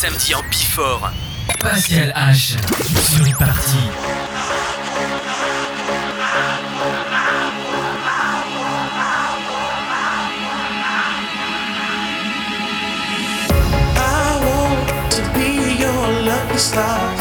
samedi en Bifort. Pascal H sur une partie. I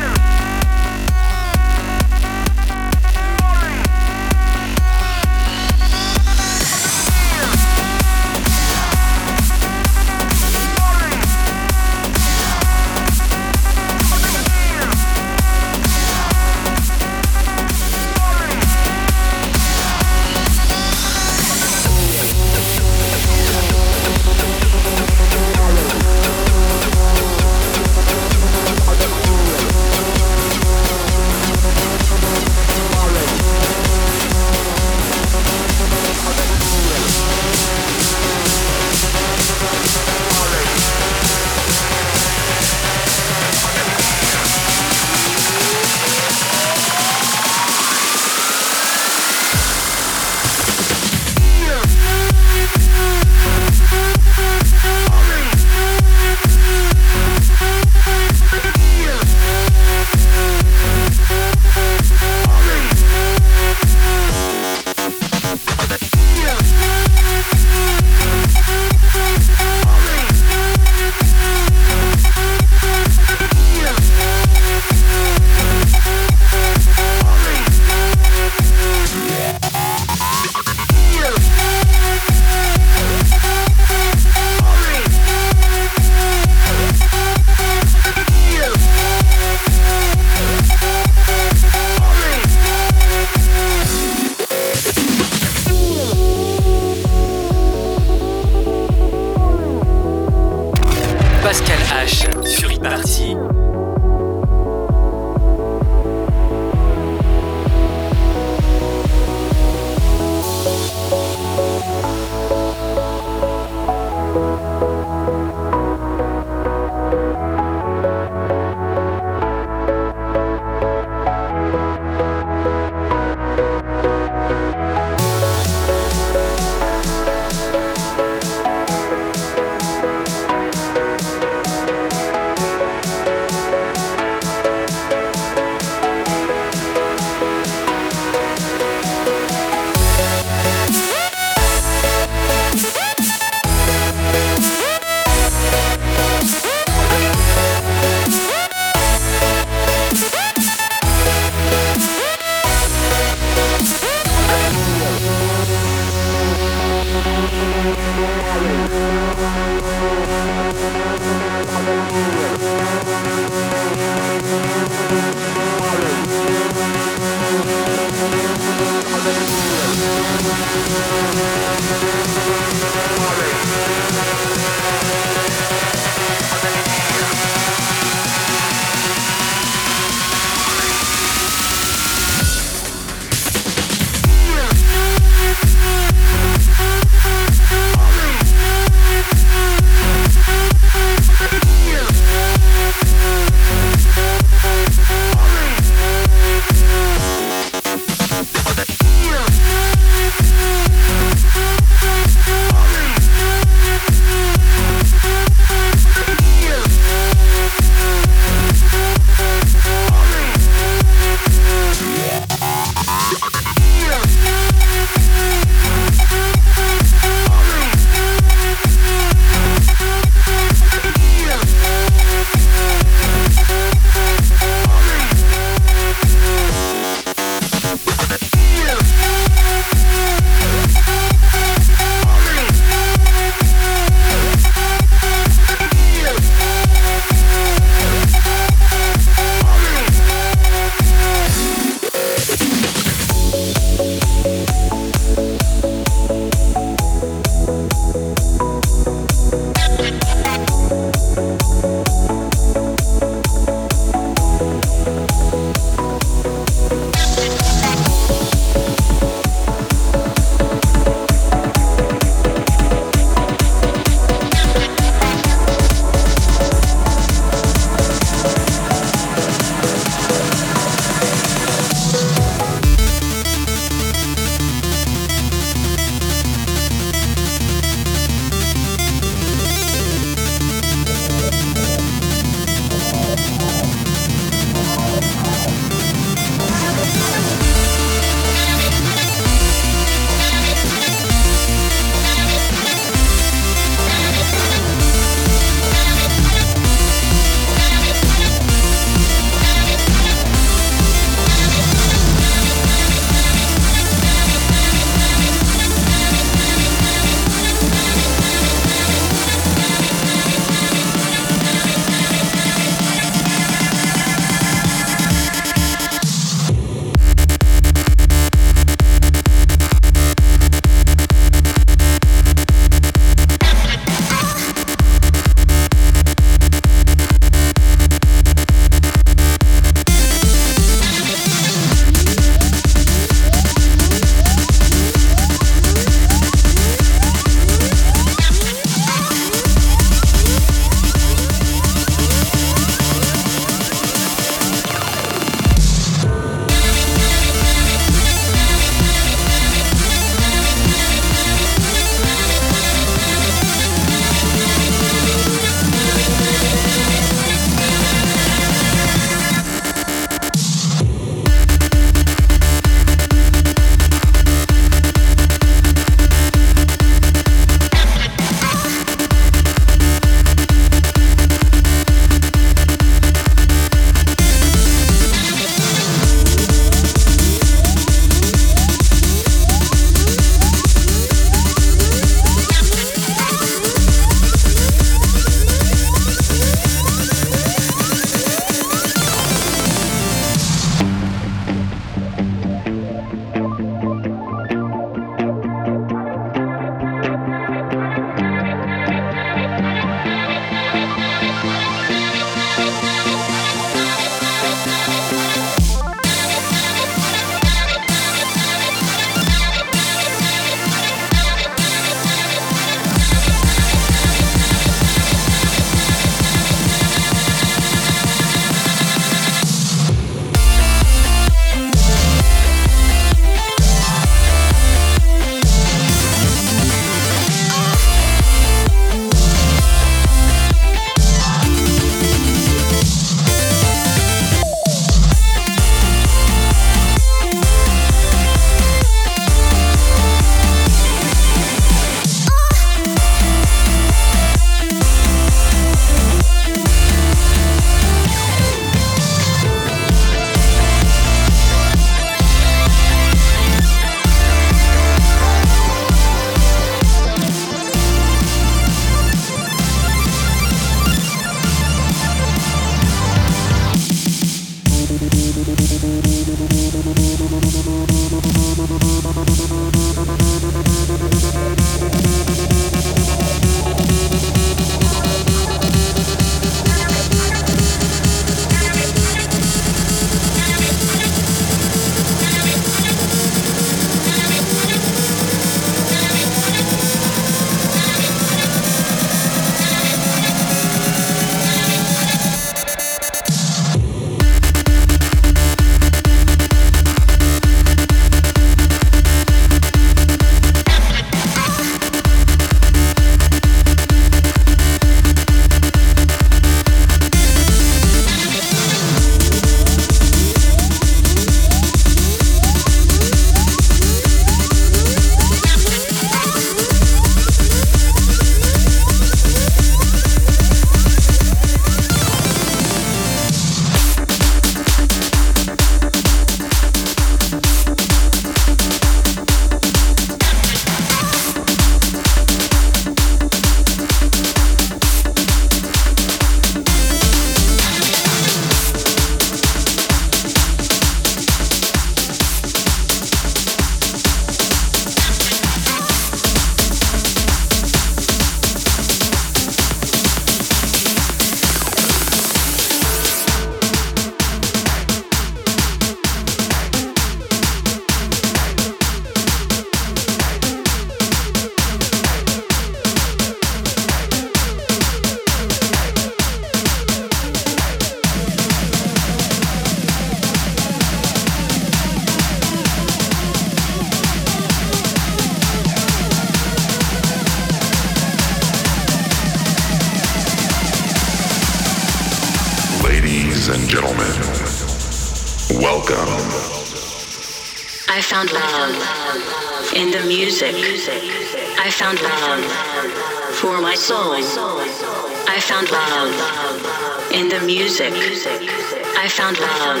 music. I found love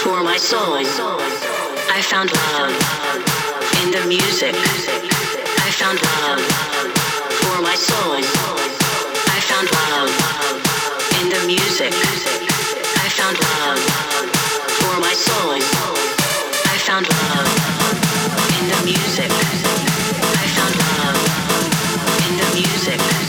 for my soul. I found love in the music. I found love for my soul. I found love in the music. I found love for my soul. I found love in the music. I found love in the music.